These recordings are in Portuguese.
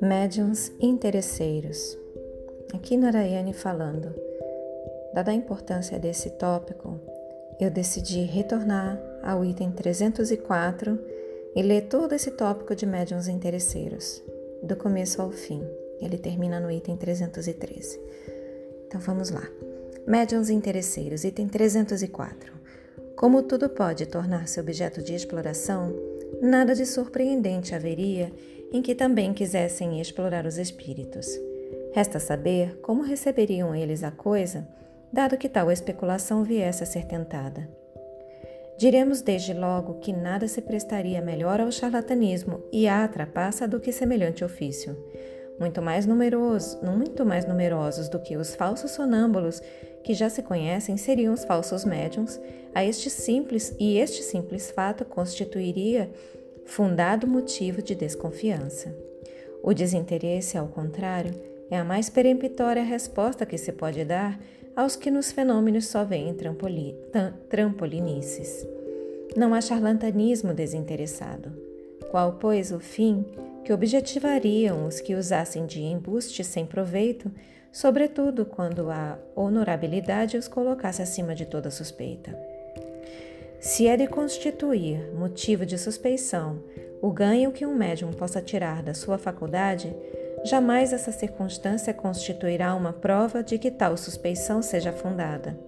Médiuns interesseiros. Aqui Narayane falando. Dada a importância desse tópico, eu decidi retornar ao item 304 e ler todo esse tópico de médiuns interesseiros, do começo ao fim. Ele termina no item 313. Então vamos lá. Médiuns interesseiros, item 304. Como tudo pode tornar-se objeto de exploração, nada de surpreendente haveria em que também quisessem explorar os espíritos. Resta saber como receberiam eles a coisa, dado que tal especulação viesse a ser tentada. Diremos desde logo que nada se prestaria melhor ao charlatanismo e à trapaça do que semelhante ofício. Muito mais numerosos, muito mais numerosos do que os falsos sonâmbulos que já se conhecem seriam os falsos médiums, a este simples e este simples fato constituiria fundado motivo de desconfiança. O desinteresse, ao contrário, é a mais peremptória resposta que se pode dar aos que nos fenômenos só veem trampolinices. Não há charlatanismo desinteressado. Qual, pois, o fim que objetivariam os que usassem de embuste sem proveito, sobretudo quando a honorabilidade os colocasse acima de toda suspeita? Se é de constituir motivo de suspeição o ganho que um médium possa tirar da sua faculdade, jamais essa circunstância constituirá uma prova de que tal suspeição seja fundada.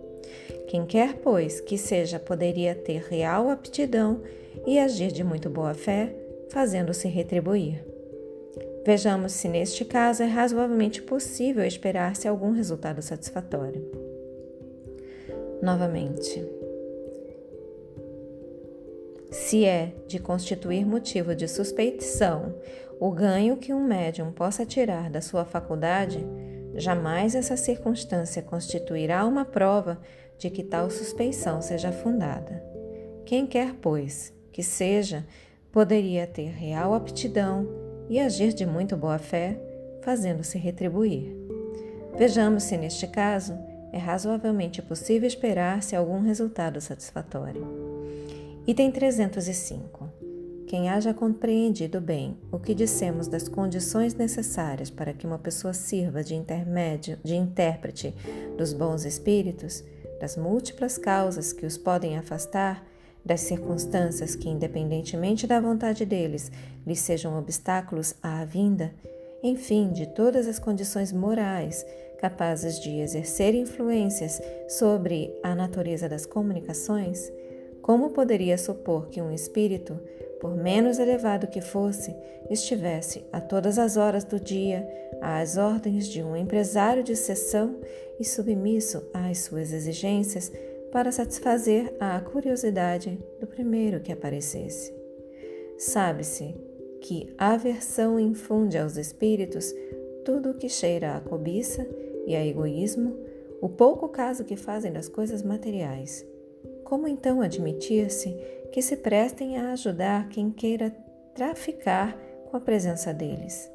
Quem quer, pois, que seja, poderia ter real aptidão e agir de muito boa fé, fazendo-se retribuir. Vejamos se neste caso é razoavelmente possível esperar-se algum resultado satisfatório. Novamente, se é de constituir motivo de suspeição o ganho que um médium possa tirar da sua faculdade, jamais essa circunstância constituirá uma prova de que tal suspeição seja fundada. Quem quer, pois, que seja, poderia ter real aptidão e agir de muito boa fé, fazendo-se retribuir. Vejamos se neste caso é razoavelmente possível esperar-se algum resultado satisfatório. Item 305. Quem haja compreendido bem o que dissemos das condições necessárias para que uma pessoa sirva de intermédio, de intérprete dos bons espíritos, das múltiplas causas que os podem afastar, das circunstâncias que, independentemente da vontade deles, lhes sejam obstáculos à vinda, enfim, de todas as condições morais capazes de exercer influências sobre a natureza das comunicações, como poderia supor que um espírito, por menos elevado que fosse, estivesse a todas as horas do dia às ordens de um empresário de sessão e submisso às suas exigências para satisfazer a curiosidade do primeiro que aparecesse? Sabe-se que aversão infunde aos espíritos tudo o que cheira a cobiça e a egoísmo, o pouco caso que fazem das coisas materiais como então admitir-se que se prestem a ajudar quem queira traficar com a presença deles?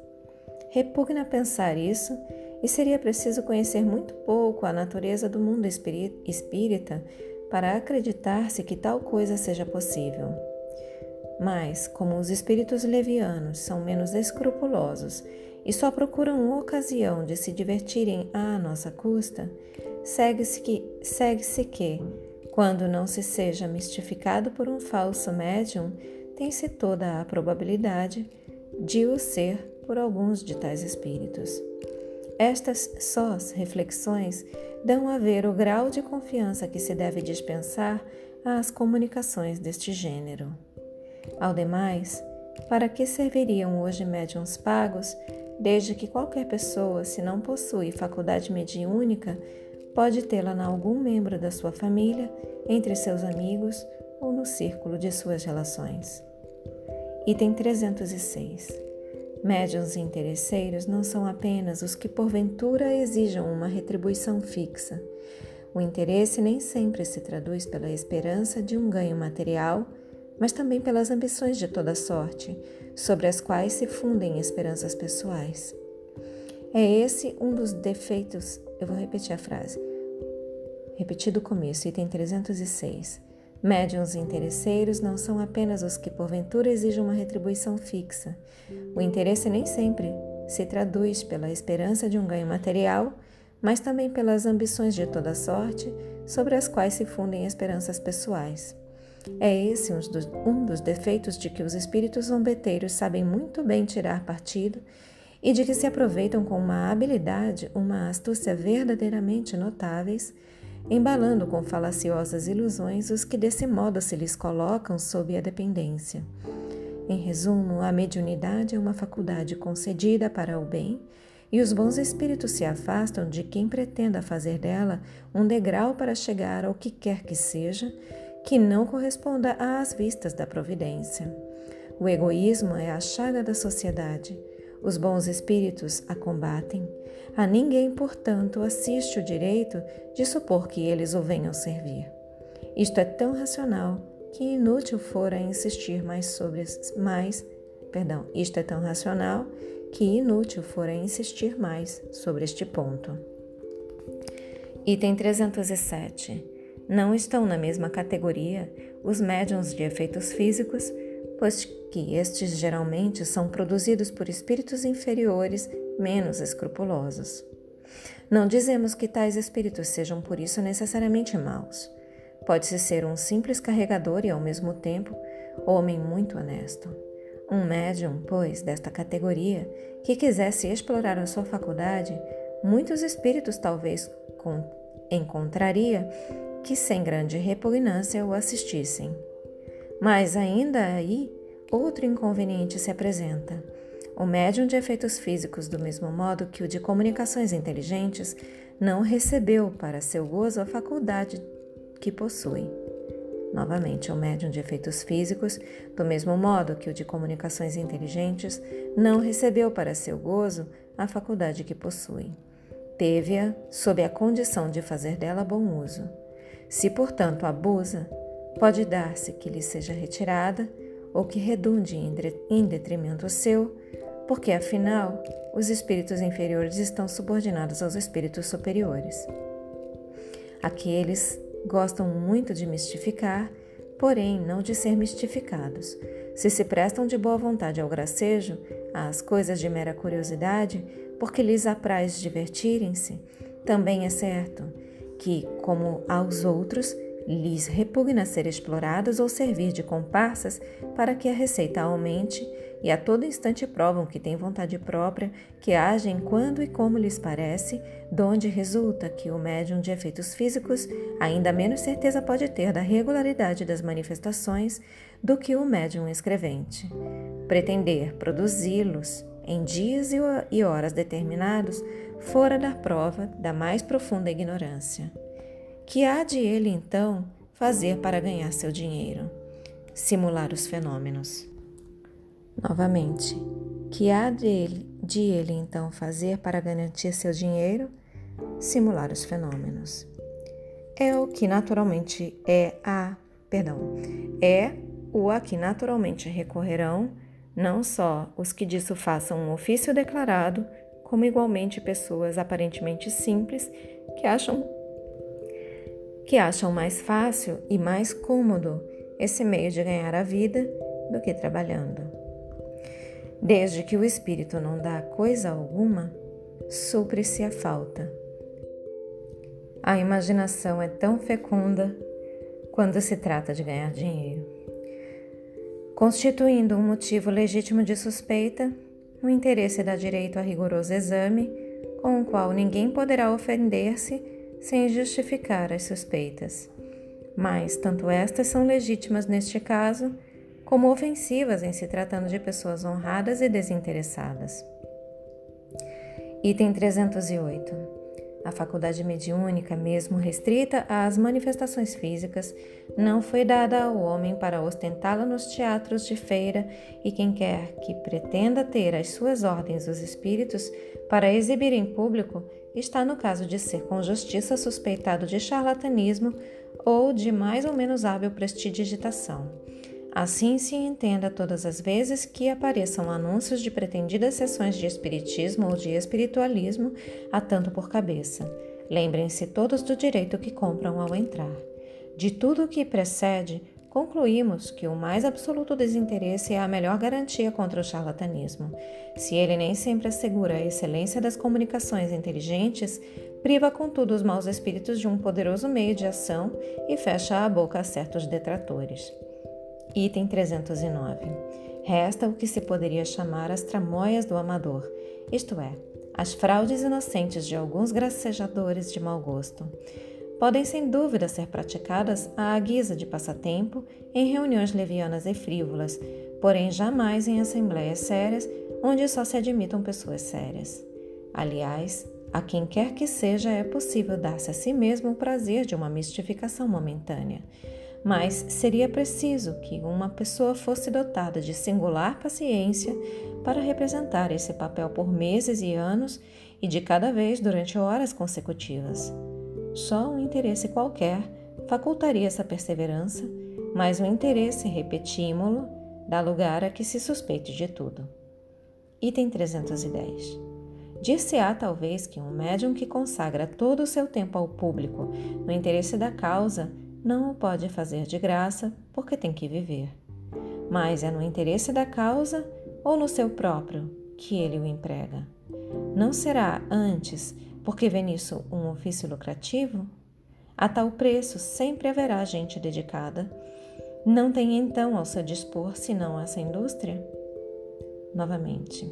Repugna pensar isso e seria preciso conhecer muito pouco a natureza do mundo espírita para acreditar-se que tal coisa seja possível. Mas, como os espíritos levianos são menos escrupulosos e só procuram ocasião de se divertirem à nossa custa, segue-se que, segue que quando não se seja mistificado por um falso médium, tem-se toda a probabilidade de o ser por alguns de tais espíritos. Estas sós reflexões dão a ver o grau de confiança que se deve dispensar às comunicações deste gênero. Ao demais, para que serviriam hoje médiums pagos, desde que qualquer pessoa, se não possui faculdade mediúnica, Pode tê-la em algum membro da sua família, entre seus amigos ou no círculo de suas relações. Item 306. Médiuns interesseiros não são apenas os que porventura exijam uma retribuição fixa. O interesse nem sempre se traduz pela esperança de um ganho material, mas também pelas ambições de toda sorte, sobre as quais se fundem esperanças pessoais. É esse um dos defeitos, eu vou repetir a frase, repetir do começo, item 306. Médiuns interesseiros não são apenas os que porventura exigem uma retribuição fixa. O interesse nem sempre se traduz pela esperança de um ganho material, mas também pelas ambições de toda sorte sobre as quais se fundem esperanças pessoais. É esse um dos, um dos defeitos de que os espíritos zombeteiros sabem muito bem tirar partido e de que se aproveitam com uma habilidade, uma astúcia verdadeiramente notáveis, embalando com falaciosas ilusões os que desse modo se lhes colocam sob a dependência. Em resumo, a mediunidade é uma faculdade concedida para o bem e os bons espíritos se afastam de quem pretenda fazer dela um degrau para chegar ao que quer que seja que não corresponda às vistas da providência. O egoísmo é a chaga da sociedade. Os bons espíritos a combatem. A ninguém, portanto, assiste o direito de supor que eles o venham servir. Isto é tão racional que inútil fora insistir mais sobre mais, perdão, isto é tão racional que inútil fora insistir mais sobre este ponto. Item 307 não estão na mesma categoria os médiums de efeitos físicos, pois que estes geralmente são produzidos por espíritos inferiores menos escrupulosos. Não dizemos que tais espíritos sejam por isso necessariamente maus. Pode-se ser um simples carregador e, ao mesmo tempo, homem muito honesto. Um médium, pois, desta categoria, que quisesse explorar a sua faculdade, muitos espíritos talvez encontraria que sem grande repugnância o assistissem. Mas ainda aí, outro inconveniente se apresenta. O médium de efeitos físicos, do mesmo modo que o de comunicações inteligentes, não recebeu para seu gozo a faculdade que possui. Novamente, o médium de efeitos físicos, do mesmo modo que o de comunicações inteligentes, não recebeu para seu gozo a faculdade que possui. Teve-a sob a condição de fazer dela bom uso. Se, portanto, abusa, pode dar-se que lhe seja retirada ou que redunde em detrimento seu, porque afinal os espíritos inferiores estão subordinados aos espíritos superiores. Aqueles gostam muito de mistificar, porém não de ser mistificados. Se se prestam de boa vontade ao gracejo, às coisas de mera curiosidade, porque lhes apraz divertirem-se, também é certo que, como aos outros, lhes repugna ser explorados ou servir de comparsas para que a receita aumente e a todo instante provam que têm vontade própria, que agem quando e como lhes parece, donde resulta que o médium de efeitos físicos ainda menos certeza pode ter da regularidade das manifestações do que o médium escrevente. Pretender produzi-los em dias e horas determinados fora da prova da mais profunda ignorância. Que há de ele, então, fazer para ganhar seu dinheiro? Simular os fenômenos. Novamente, que há de ele, de ele então fazer para garantir seu dinheiro? Simular os fenômenos. É o que naturalmente é a, perdão, é o a que naturalmente recorrerão não só os que disso façam um ofício declarado, como igualmente pessoas aparentemente simples que acham que acham mais fácil e mais cômodo esse meio de ganhar a vida do que trabalhando. Desde que o espírito não dá coisa alguma, supre-se a falta. A imaginação é tão fecunda quando se trata de ganhar dinheiro. Constituindo um motivo legítimo de suspeita, o interesse dá direito a rigoroso exame, com o qual ninguém poderá ofender-se sem justificar as suspeitas. Mas tanto estas são legítimas neste caso, como ofensivas em se tratando de pessoas honradas e desinteressadas. Item 308. A faculdade mediúnica, mesmo restrita às manifestações físicas, não foi dada ao homem para ostentá-la nos teatros de feira, e quem quer que pretenda ter as suas ordens os espíritos para exibir em público, está no caso de ser com justiça suspeitado de charlatanismo ou de mais ou menos hábil prestidigitação. Assim se entenda todas as vezes que apareçam anúncios de pretendidas sessões de espiritismo ou de espiritualismo a tanto por cabeça. Lembrem-se todos do direito que compram ao entrar. De tudo o que precede, concluímos que o mais absoluto desinteresse é a melhor garantia contra o charlatanismo. Se ele nem sempre assegura a excelência das comunicações inteligentes, priva contudo os maus espíritos de um poderoso meio de ação e fecha a boca a certos detratores. Item 309. Resta o que se poderia chamar as tramóias do amador, isto é, as fraudes inocentes de alguns gracejadores de mau gosto podem sem dúvida ser praticadas à guisa de passatempo em reuniões levianas e frívolas, porém jamais em assembleias sérias onde só se admitam pessoas sérias. Aliás, a quem quer que seja é possível dar-se a si mesmo o prazer de uma mistificação momentânea. Mas seria preciso que uma pessoa fosse dotada de singular paciência para representar esse papel por meses e anos e de cada vez durante horas consecutivas. Só um interesse qualquer facultaria essa perseverança, mas o interesse, repetímo-lo, dá lugar a que se suspeite de tudo. Item 310. Dir-se-á talvez que um médium que consagra todo o seu tempo ao público no interesse da causa não o pode fazer de graça porque tem que viver. Mas é no interesse da causa ou no seu próprio que ele o emprega. Não será antes porque vê nisso um ofício lucrativo? A tal preço sempre haverá gente dedicada. Não tem então ao seu dispor senão essa indústria? Novamente.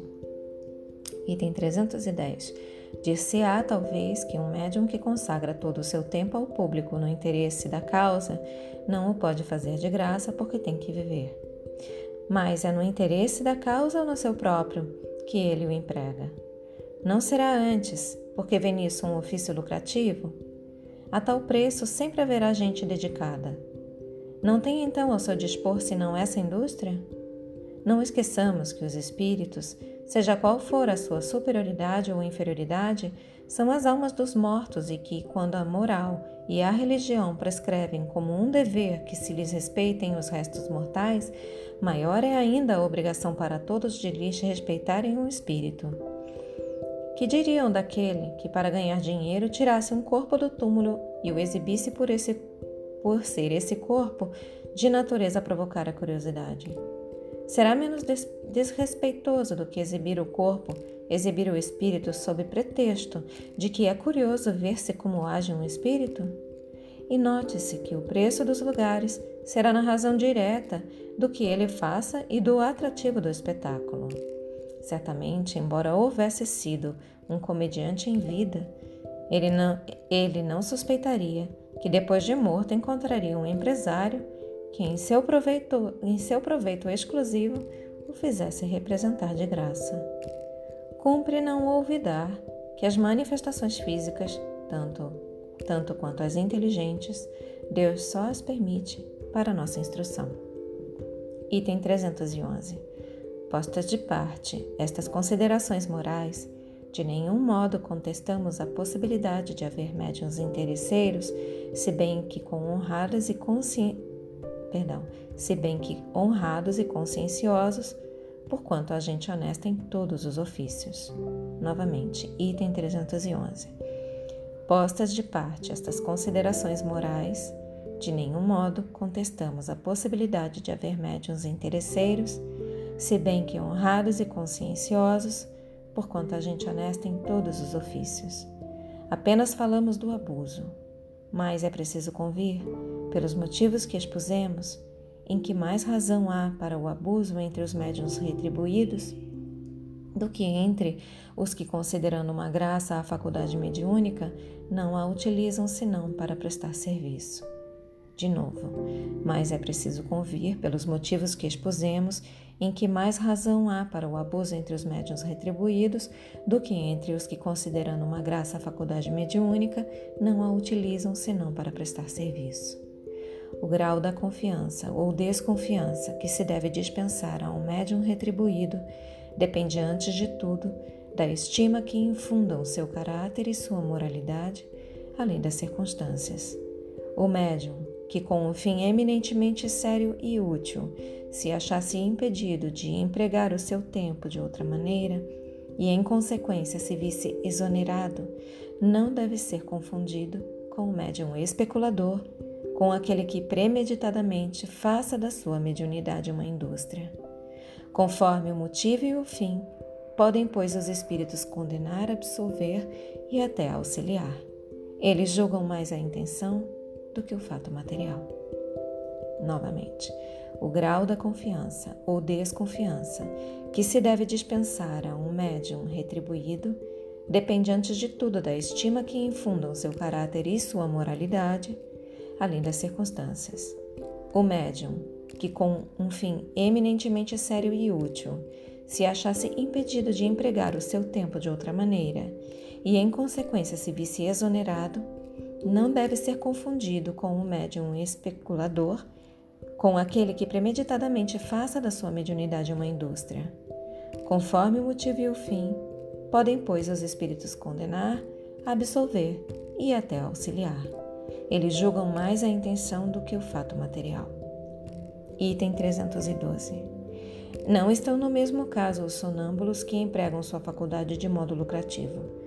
Item 310. Dir-se-á, talvez, que um médium que consagra todo o seu tempo ao público no interesse da causa não o pode fazer de graça porque tem que viver. Mas é no interesse da causa ou no seu próprio que ele o emprega. Não será antes, porque vê nisso um ofício lucrativo? A tal preço sempre haverá gente dedicada. Não tem então ao seu dispor senão essa indústria? Não esqueçamos que os espíritos, seja qual for a sua superioridade ou inferioridade, são as almas dos mortos e que, quando a moral e a religião prescrevem como um dever que se lhes respeitem os restos mortais, maior é ainda a obrigação para todos de lhes respeitarem o espírito. Que diriam daquele que, para ganhar dinheiro, tirasse um corpo do túmulo e o exibisse por, esse, por ser esse corpo de natureza a provocar a curiosidade? Será menos des desrespeitoso do que exibir o corpo, exibir o espírito sob pretexto de que é curioso ver-se como age um espírito? E note-se que o preço dos lugares será na razão direta do que ele faça e do atrativo do espetáculo. Certamente, embora houvesse sido um comediante em vida, ele não, ele não suspeitaria que depois de morto encontraria um empresário que, em seu, proveito, em seu proveito exclusivo, o fizesse representar de graça. Cumpre não olvidar que as manifestações físicas, tanto, tanto quanto as inteligentes, Deus só as permite para nossa instrução. Item 311 postas de parte estas considerações morais, de nenhum modo contestamos a possibilidade de haver médiuns interesseiros, se bem que com honrados e consci... Perdão, se bem que honrados e conscienciosos, porquanto a gente honesta em todos os ofícios. Novamente, item 311. Postas de parte estas considerações morais, de nenhum modo contestamos a possibilidade de haver médiuns interesseiros, se bem que honrados e conscienciosos, porquanto a gente honesta em todos os ofícios. Apenas falamos do abuso, mas é preciso convir, pelos motivos que expusemos, em que mais razão há para o abuso entre os médiuns retribuídos do que entre os que, considerando uma graça à faculdade mediúnica, não a utilizam senão para prestar serviço. De novo, mas é preciso convir, pelos motivos que expusemos, em que mais razão há para o abuso entre os médiuns retribuídos do que entre os que, considerando uma graça a faculdade mediúnica, não a utilizam senão para prestar serviço. O grau da confiança ou desconfiança que se deve dispensar a um médium retribuído depende, antes de tudo, da estima que infundam seu caráter e sua moralidade, além das circunstâncias. O médium, que com um fim eminentemente sério e útil se achasse impedido de empregar o seu tempo de outra maneira e, em consequência, se visse exonerado, não deve ser confundido com o médium especulador com aquele que premeditadamente faça da sua mediunidade uma indústria. Conforme o motivo e o fim, podem, pois, os espíritos condenar, absolver e até auxiliar. Eles julgam mais a intenção do que o fato material. Novamente, o grau da confiança ou desconfiança que se deve dispensar a um médium retribuído depende antes de tudo da estima que infundam seu caráter e sua moralidade, além das circunstâncias. O médium, que com um fim eminentemente sério e útil, se achasse impedido de empregar o seu tempo de outra maneira e, em consequência, se visse exonerado, não deve ser confundido com o médium especulador, com aquele que premeditadamente faça da sua mediunidade uma indústria. Conforme o motivo e o fim, podem, pois, os espíritos condenar, absolver e até auxiliar. Eles julgam mais a intenção do que o fato material. Item 312. Não estão no mesmo caso os sonâmbulos que empregam sua faculdade de modo lucrativo.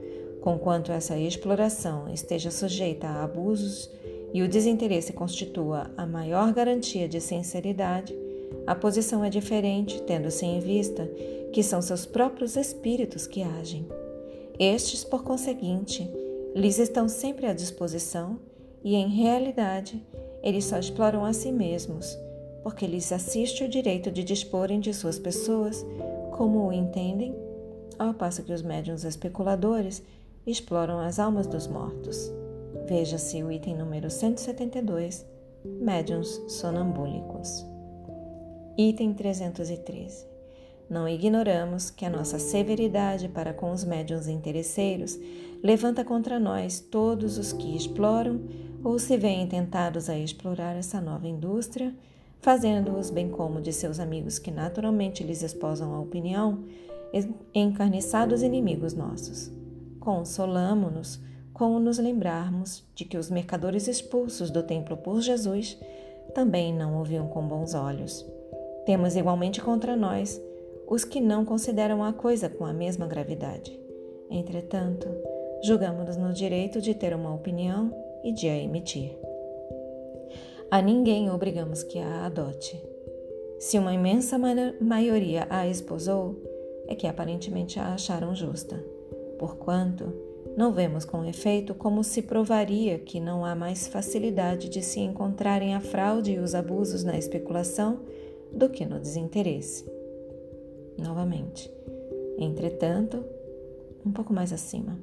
Conquanto essa exploração esteja sujeita a abusos e o desinteresse constitua a maior garantia de sinceridade, a posição é diferente, tendo-se em vista que são seus próprios espíritos que agem. Estes, por conseguinte, lhes estão sempre à disposição e, em realidade, eles só exploram a si mesmos, porque lhes assiste o direito de disporem de suas pessoas como o entendem, ao passo que os médiuns especuladores exploram as almas dos mortos. Veja-se o item número 172, Médiuns sonambúlicos. Item 313. Não ignoramos que a nossa severidade para com os médiuns interesseiros levanta contra nós todos os que exploram ou se veem tentados a explorar essa nova indústria, fazendo-os, bem como de seus amigos que naturalmente lhes esposam a opinião, encarniçados inimigos nossos. Consolamo-nos com nos lembrarmos de que os mercadores expulsos do templo por Jesus também não ouviam com bons olhos. Temos igualmente contra nós os que não consideram a coisa com a mesma gravidade. Entretanto, julgamos-nos no direito de ter uma opinião e de a emitir. A ninguém obrigamos que a adote. Se uma imensa maioria a esposou, é que aparentemente a acharam justa, porquanto não vemos com efeito como se provaria que não há mais facilidade de se encontrarem a fraude e os abusos na especulação do que no desinteresse. Novamente. Entretanto, um pouco mais acima,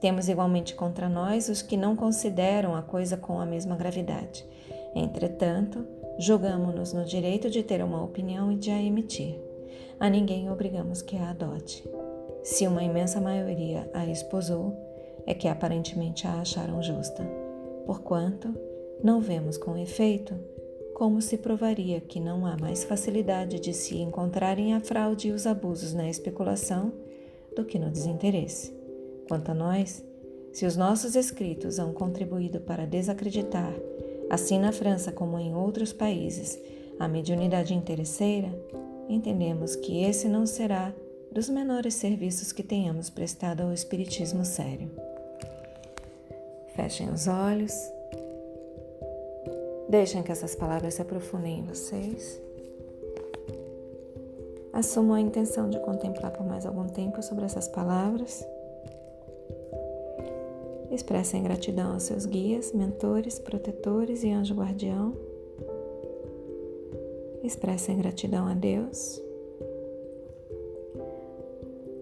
temos igualmente contra nós os que não consideram a coisa com a mesma gravidade. Entretanto, julgamos-nos no direito de ter uma opinião e de a emitir. A ninguém obrigamos que a adote. Se uma imensa maioria a esposou, é que aparentemente a acharam justa, porquanto não vemos com efeito como se provaria que não há mais facilidade de se encontrarem a fraude e os abusos na especulação do que no desinteresse. Quanto a nós, se os nossos escritos hão contribuído para desacreditar, assim na França como em outros países, a mediunidade interesseira, entendemos que esse não será dos menores serviços que tenhamos prestado ao Espiritismo sério. Fechem os olhos. Deixem que essas palavras se aprofundem em vocês. Assumam a intenção de contemplar por mais algum tempo sobre essas palavras. Expressem gratidão aos seus guias, mentores, protetores e anjo guardião. Expressem gratidão a Deus.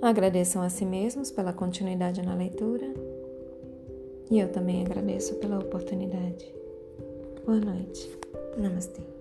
Agradeçam a si mesmos pela continuidade na leitura e eu também agradeço pela oportunidade. Boa noite. Namastê.